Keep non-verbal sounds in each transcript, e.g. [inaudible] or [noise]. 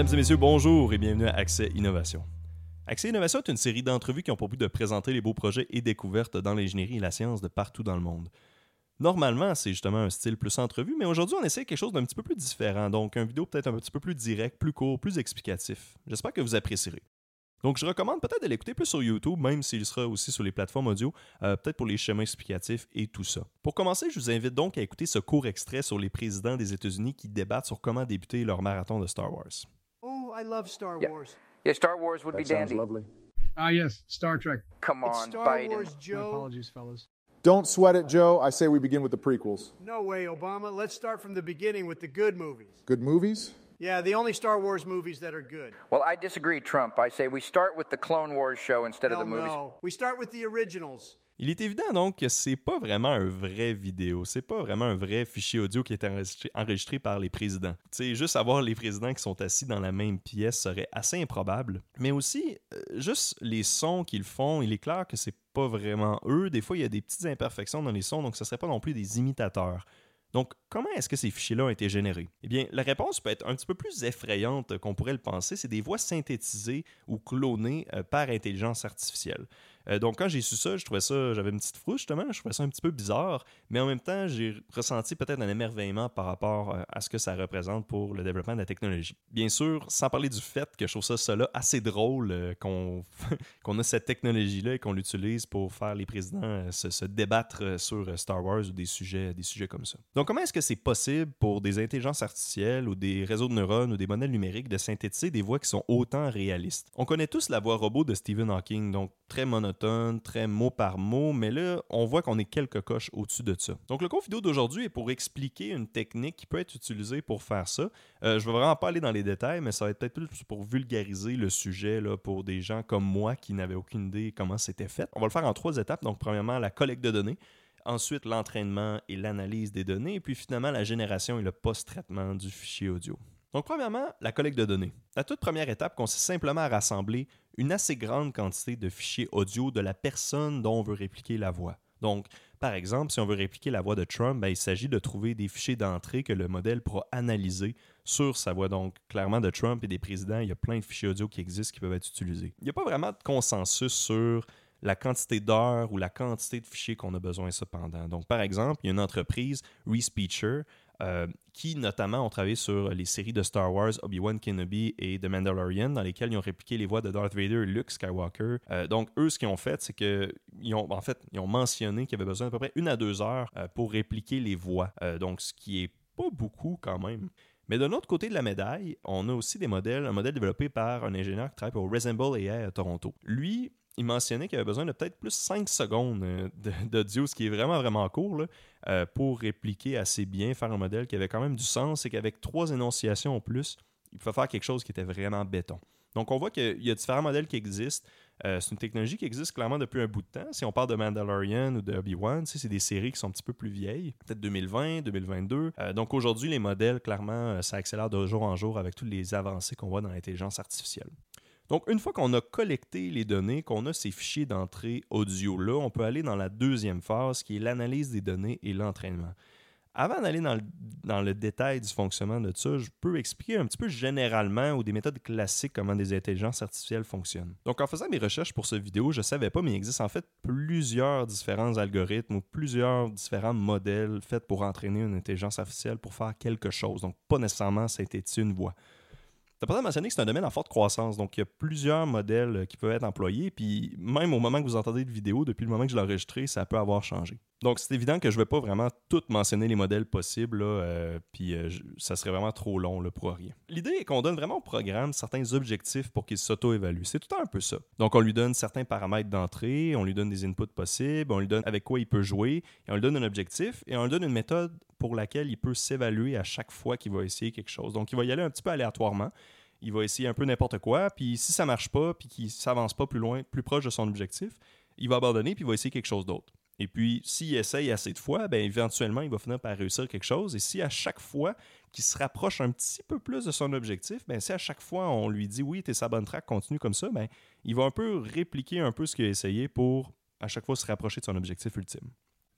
Mesdames et messieurs, bonjour et bienvenue à Accès Innovation. Accès Innovation est une série d'entrevues qui ont pour but de présenter les beaux projets et découvertes dans l'ingénierie et la science de partout dans le monde. Normalement, c'est justement un style plus entrevue, mais aujourd'hui, on essaie quelque chose d'un petit peu plus différent, donc un vidéo peut-être un petit peu plus direct, plus court, plus explicatif. J'espère que vous apprécierez. Donc, je recommande peut-être de l'écouter plus sur YouTube, même s'il sera aussi sur les plateformes audio, euh, peut-être pour les schémas explicatifs et tout ça. Pour commencer, je vous invite donc à écouter ce court extrait sur les présidents des États-Unis qui débattent sur comment débuter leur marathon de Star Wars. I love Star Yeah. Wars. Yeah, Star Wars would be dandy. lovely. Ah, yes, Star Trek. Come It's on, Star Biden. Wars, My apologies, fellas. Don't sweat it, Joe. I say we begin with the prequels. No way, Obama. Let's start from the beginning with the good movies. Good movies? Yeah, the only Star Wars movies that are good. Well, I disagree, Trump. I say we start with the Clone Wars show instead of the movies. no. We start with the originals. Il est évident donc que c'est pas vraiment un vrai vidéo, c'est pas vraiment un vrai fichier audio qui est enregistré, enregistré par les présidents. Sais, juste avoir les présidents qui sont assis dans la même pièce serait assez improbable. Mais aussi, euh, juste les sons qu'ils font, il est clair que c'est pas vraiment eux. Des fois, il y a des petites imperfections dans les sons, donc ce serait pas non plus des imitateurs. Donc, comment est-ce que ces fichiers-là ont été générés? Eh bien, la réponse peut être un petit peu plus effrayante qu'on pourrait le penser. C'est des voix synthétisées ou clonées euh, par intelligence artificielle. Euh, donc, quand j'ai su ça, je trouvais ça, j'avais une petite frousse justement, je trouvais ça un petit peu bizarre, mais en même temps, j'ai ressenti peut-être un émerveillement par rapport euh, à ce que ça représente pour le développement de la technologie. Bien sûr, sans parler du fait que je trouve ça, cela assez drôle euh, qu'on [laughs] qu'on a cette technologie-là et qu'on l'utilise pour faire les présidents euh, se, se débattre sur Star Wars ou des sujets, des sujets comme ça. Donc, comment est-ce que c'est possible pour des intelligences artificielles ou des réseaux de neurones ou des modèles numériques de synthétiser des voix qui sont autant réalistes? On connaît tous la voix robot de Stephen Hawking, donc très monotone, très mot par mot, mais là, on voit qu'on est quelques coches au-dessus de ça. Donc, le cours vidéo d'aujourd'hui est pour expliquer une technique qui peut être utilisée pour faire ça. Euh, je ne vais vraiment pas aller dans les détails, mais ça va être peut-être plus pour vulgariser le sujet pour des gens comme moi qui n'avaient aucune idée comment c'était fait. On va le faire en trois étapes. Donc, premièrement, la collecte de données. Ensuite, l'entraînement et l'analyse des données. Et puis finalement, la génération et le post-traitement du fichier audio. Donc, premièrement, la collecte de données. La toute première étape consiste simplement à rassembler une assez grande quantité de fichiers audio de la personne dont on veut répliquer la voix. Donc, par exemple, si on veut répliquer la voix de Trump, ben, il s'agit de trouver des fichiers d'entrée que le modèle pourra analyser sur sa voix. Donc, clairement, de Trump et des présidents, il y a plein de fichiers audio qui existent qui peuvent être utilisés. Il n'y a pas vraiment de consensus sur la quantité d'heures ou la quantité de fichiers qu'on a besoin cependant. Donc, par exemple, il y a une entreprise, Respeecher, euh, qui notamment ont travaillé sur les séries de Star Wars, Obi-Wan Kenobi et The Mandalorian, dans lesquelles ils ont répliqué les voix de Darth Vader et Luke Skywalker. Euh, donc, eux, ce qu'ils ont fait, c'est qu'ils ont, en fait, ils ont mentionné qu'il y avait besoin d'à peu près une à deux heures euh, pour répliquer les voix. Donc, ce qui est pas beaucoup quand même. Mais de l'autre côté de la médaille, on a aussi des modèles, un modèle développé par un ingénieur qui travaille pour Resemble AI à Toronto. Lui, il mentionnait qu'il avait besoin de peut-être plus 5 secondes euh, [laughs] d'audio, ce qui est vraiment, vraiment court, euh, pour répliquer assez bien, faire un modèle qui avait quand même du sens et qu'avec trois énonciations en plus, il pouvait faire quelque chose qui était vraiment béton. Donc, on voit qu'il y a différents modèles qui existent. Euh, c'est une technologie qui existe clairement depuis un bout de temps. Si on parle de Mandalorian ou de Obi-Wan, c'est des séries qui sont un petit peu plus vieilles, peut-être 2020, 2022. Euh, donc aujourd'hui, les modèles, clairement, ça accélère de jour en jour avec toutes les avancées qu'on voit dans l'intelligence artificielle. Donc, une fois qu'on a collecté les données, qu'on a ces fichiers d'entrée audio-là, on peut aller dans la deuxième phase qui est l'analyse des données et l'entraînement. Avant d'aller dans le, détail du fonctionnement de ça, je peux expliquer un petit peu généralement ou des méthodes classiques comment des intelligences artificielles fonctionnent. Donc en faisant mes recherches pour cette vidéo, je ne savais pas, mais il existe en fait plusieurs différents algorithmes ou plusieurs différents modèles faits pour entraîner une intelligence artificielle pour faire quelque chose. Donc pas nécessairement synthétiser une voix. Tu as peut-être mentionné que c'est un domaine en forte croissance, donc il y a plusieurs modèles euh, qui peuvent être employés, puis même au moment que vous entendez de vidéo, depuis le moment que je l'ai enregistré, ça peut avoir changé. Donc c'est évident que je ne vais pas vraiment tout mentionner les modèles possibles, là, euh, puis euh, ça serait vraiment trop long là, pour rien. L'idée est qu'on donne vraiment au programme certains objectifs pour qu'il s'auto-évalue. C'est tout le un peu ça. Donc on lui donne certains paramètres d'entrée, on lui donne des inputs possibles, on lui donne avec quoi il peut jouer, et on lui donne un objectif, et on lui donne une méthode pour laquelle il peut s'évaluer à chaque fois qu'il va essayer quelque chose. Donc il va y aller un petit peu aléatoirement il va essayer un peu n'importe quoi, puis si ça marche pas, puis qu'il s'avance pas plus loin, plus proche de son objectif, il va abandonner, puis il va essayer quelque chose d'autre. Et puis, s'il essaye assez de fois, ben, éventuellement, il va finir par réussir quelque chose. Et si à chaque fois qu'il se rapproche un petit peu plus de son objectif, ben, si à chaque fois on lui dit oui, tu es sa bonne track, continue comme ça, ben, il va un peu répliquer un peu ce qu'il a essayé pour à chaque fois se rapprocher de son objectif ultime.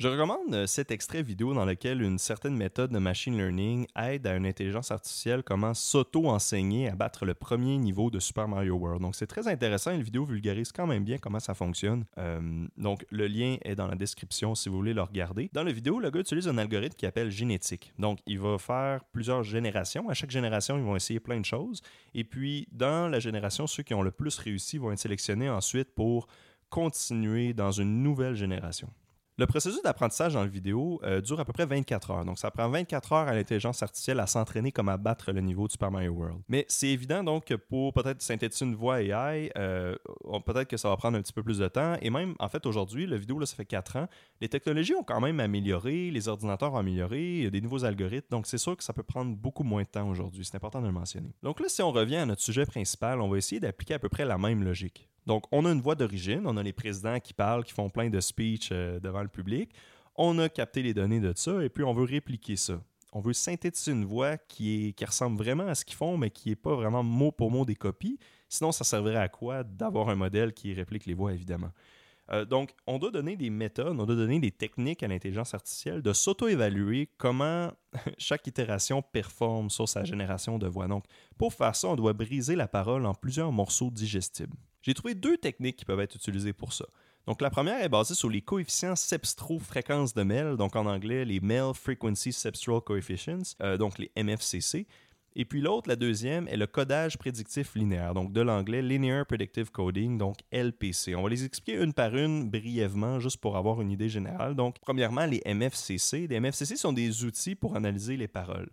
Je recommande euh, cet extrait vidéo dans lequel une certaine méthode de machine learning aide à une intelligence artificielle comment s'auto-enseigner à battre le premier niveau de Super Mario World. Donc c'est très intéressant, une vidéo vulgarise quand même bien comment ça fonctionne. Euh, donc le lien est dans la description si vous voulez le regarder. Dans la vidéo, le gars utilise un algorithme qui appelle génétique. Donc il va faire plusieurs générations. À chaque génération, ils vont essayer plein de choses. Et puis dans la génération, ceux qui ont le plus réussi vont être sélectionnés ensuite pour continuer dans une nouvelle génération. Le processus d'apprentissage dans la vidéo euh, dure à peu près 24 heures. Donc, ça prend 24 heures à l'intelligence artificielle à s'entraîner comme à battre le niveau de Super Mario World. Mais c'est évident donc que pour peut-être synthétiser une voix AI, euh, peut-être que ça va prendre un petit peu plus de temps. Et même, en fait, aujourd'hui, la vidéo, là, ça fait 4 ans. Les technologies ont quand même amélioré, les ordinateurs ont amélioré, il y a des nouveaux algorithmes. Donc, c'est sûr que ça peut prendre beaucoup moins de temps aujourd'hui. C'est important de le mentionner. Donc là, si on revient à notre sujet principal, on va essayer d'appliquer à peu près la même logique. Donc, on a une voix d'origine, on a les présidents qui parlent, qui font plein de speeches euh, devant le public. On a capté les données de ça et puis on veut répliquer ça. On veut synthétiser une voix qui, est, qui ressemble vraiment à ce qu'ils font, mais qui n'est pas vraiment mot pour mot des copies. Sinon, ça servirait à quoi d'avoir un modèle qui réplique les voix, évidemment? Euh, donc, on doit donner des méthodes, on doit donner des techniques à l'intelligence artificielle de s'auto-évaluer comment [laughs] chaque itération performe sur sa génération de voix. Donc, pour faire ça, on doit briser la parole en plusieurs morceaux digestibles. J'ai trouvé deux techniques qui peuvent être utilisées pour ça. Donc, la première est basée sur les coefficients sepstro-fréquence de MEL, donc en anglais, les MEL Frequency Sepstral Coefficients, euh, donc les MFCC. Et puis l'autre, la deuxième, est le codage prédictif linéaire, donc de l'anglais Linear Predictive Coding, donc LPC. On va les expliquer une par une brièvement, juste pour avoir une idée générale. Donc, premièrement, les MFCC. Les MFCC sont des outils pour analyser les paroles.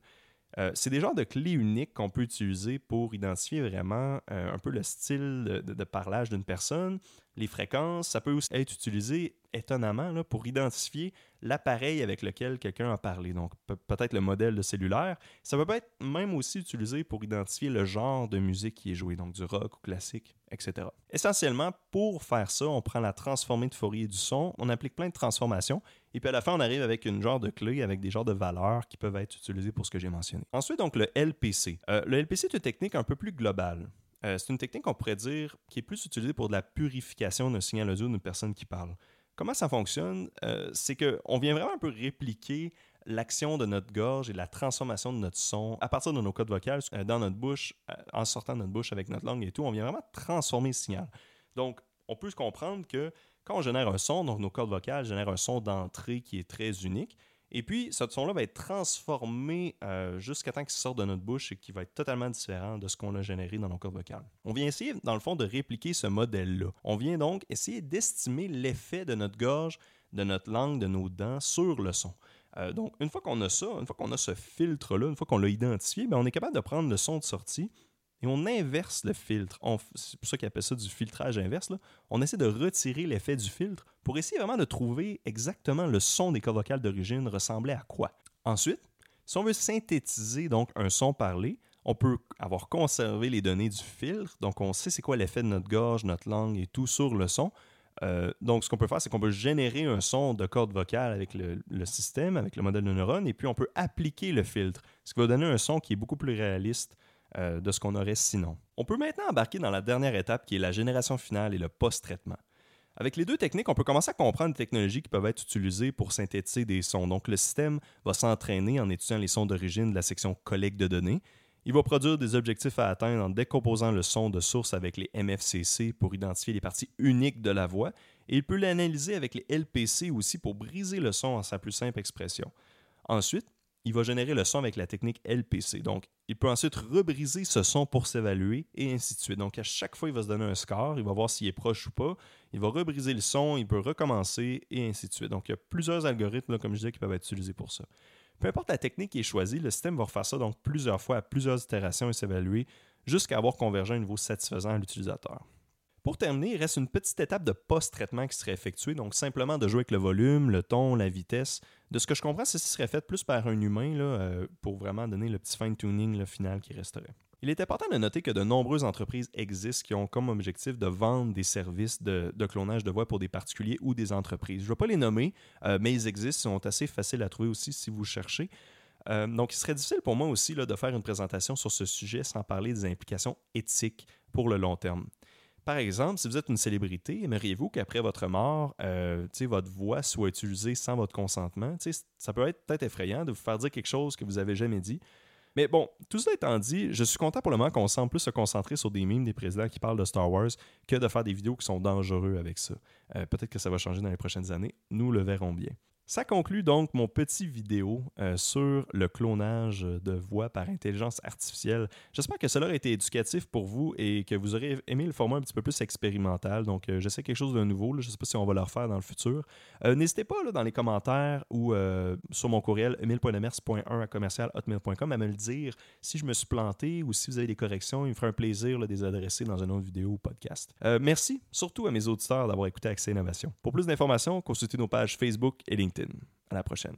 Euh, c'est des genres de clés uniques qu'on peut utiliser pour identifier vraiment euh, un peu le style de, parlage d'une personne, les fréquences. Ça peut aussi être utilisé étonnamment pour identifier l'appareil avec lequel quelqu'un a parlé. Donc peut-être le modèle de cellulaire. Ça peut être même aussi utilisé pour identifier le genre de musique qui est joué, donc du rock ou classique, etc. Essentiellement, pour faire ça, on prend la transformée de Fourier du son, on applique plein de transformations et puis à la fin, on arrive avec une genre de clé avec des genres de valeurs qui peuvent être utilisées pour ce que j'ai mentionné. Ensuite, donc le LPC. Euh, le LPC est une technique un peu plus globale. Euh, c'est une technique qu'on pourrait dire qui est plus utilisée pour de la purification d'un signal audio d'une personne qui parle. Comment ça fonctionne? Euh, c'est qu'on vient vraiment un peu répliquer l'action de notre gorge et la transformation de notre son à partir de nos codes vocales dans notre bouche, en sortant de notre bouche avec notre langue et tout. On vient vraiment transformer le signal. Donc, on peut se comprendre que quand on génère un son, donc nos cordes vocales génèrent un son d'entrée qui est très unique. Et puis, ce son-là va être transformé euh, jusqu'à temps qu'il sorte de notre bouche et qui va être totalement différent de ce qu'on a généré dans nos cordes vocales. On vient essayer, dans le fond, de répliquer ce modèle-là. On vient donc essayer d'estimer l'effet de notre gorge, de notre langue, de nos dents sur le son. Euh, donc, une fois qu'on a ça, une fois qu'on a ce filtre-là, une fois qu'on l'a identifié, ben, on est capable de prendre le son de sortie et on inverse le filtre. C'est pour ça qu'ils appellent ça du filtrage inverse. On essaie de retirer l'effet du filtre pour essayer vraiment de trouver exactement le son des cordes vocales d'origine ressemblait à quoi. Ensuite, si on veut synthétiser donc un son parlé, on peut avoir conservé les données du filtre, donc on sait c'est quoi l'effet de notre gorge, notre langue et tout sur le son. Euh, donc, ce qu'on peut faire, c'est qu'on peut générer un son de corde vocale avec le, le, système, avec le modèle de neurones, et puis on peut appliquer le filtre, ce qui va donner un son qui est beaucoup plus réaliste euh, de ce qu'on aurait sinon. On peut maintenant embarquer dans la dernière étape qui est la génération finale et le post-traitement. Avec les deux techniques, on peut commencer à comprendre les technologies qui peuvent être utilisées pour synthétiser des sons. Donc, le système va s'entraîner en étudiant les sons d'origine de la section collecte de données. Il va produire des objectifs à atteindre en décomposant le son de source avec les MFCC pour identifier les parties uniques de la voix. Et il peut l'analyser avec les LPC aussi pour briser le son en sa plus simple expression. Ensuite, il va générer le son avec la technique LPC. Donc, il peut ensuite rebriser ce son pour s'évaluer et ainsi de suite. Donc, à chaque fois, il va se donner un score, il va voir s'il est proche ou pas, il va rebriser le son, il peut recommencer et ainsi de suite. Donc, il y a plusieurs algorithmes, comme je disais, qui peuvent être utilisés pour ça. Peu importe la technique qui est choisie, le système va refaire ça donc plusieurs fois à plusieurs itérations et s'évaluer jusqu'à avoir convergé un niveau satisfaisant à l'utilisateur. Pour terminer, il reste une petite étape de post-traitement qui serait effectuée, donc simplement de jouer avec le volume, le ton, la vitesse. De ce que je comprends, ceci serait fait plus par un humain euh, pour vraiment donner le petit fine-tuning final qui resterait. Il est important de noter que de nombreuses entreprises existent qui ont comme objectif de vendre des services de, clonage de voix pour des particuliers ou des entreprises. Je ne vais pas les nommer, euh, mais ils existent, ils sont assez faciles à trouver aussi si vous cherchez. Euh, donc, il serait difficile pour moi aussi là, de faire une présentation sur ce sujet sans parler des implications éthiques pour le long terme. Par exemple, si vous êtes une célébrité, aimeriez-vous qu'après votre mort, euh, votre voix soit utilisée sans votre consentement? Ça peut être peut-être effrayant de vous faire dire quelque chose que vous avez jamais dit. Mais bon, tout cela étant dit, je suis content pour le moment qu'on semble plus se concentrer sur des mimes des présidents qui parlent de Star Wars que de faire des vidéos qui sont dangereux avec ça. Euh, Peut-être que ça va changer dans les prochaines années. Nous le verrons bien. Ça conclut donc mon petit vidéo euh, sur le clonage de voix par intelligence artificielle. J'espère que cela a été éducatif pour vous et que vous aurez aimé le format un petit peu plus expérimental. Donc, euh, j'essaie quelque chose de nouveau. Je ne sais pas si on va le refaire dans le futur. Euh, N'hésitez pas dans les commentaires ou sur mon courriel emile.lemers.1 à à me le dire si je me suis planté ou si vous avez des corrections. Il me ferait un plaisir de les adresser dans une autre vidéo ou podcast. Merci surtout à mes auditeurs d'avoir écouté Accès Innovation. Pour plus d'informations, consultez nos pages Facebook et LinkedIn. À la prochaine.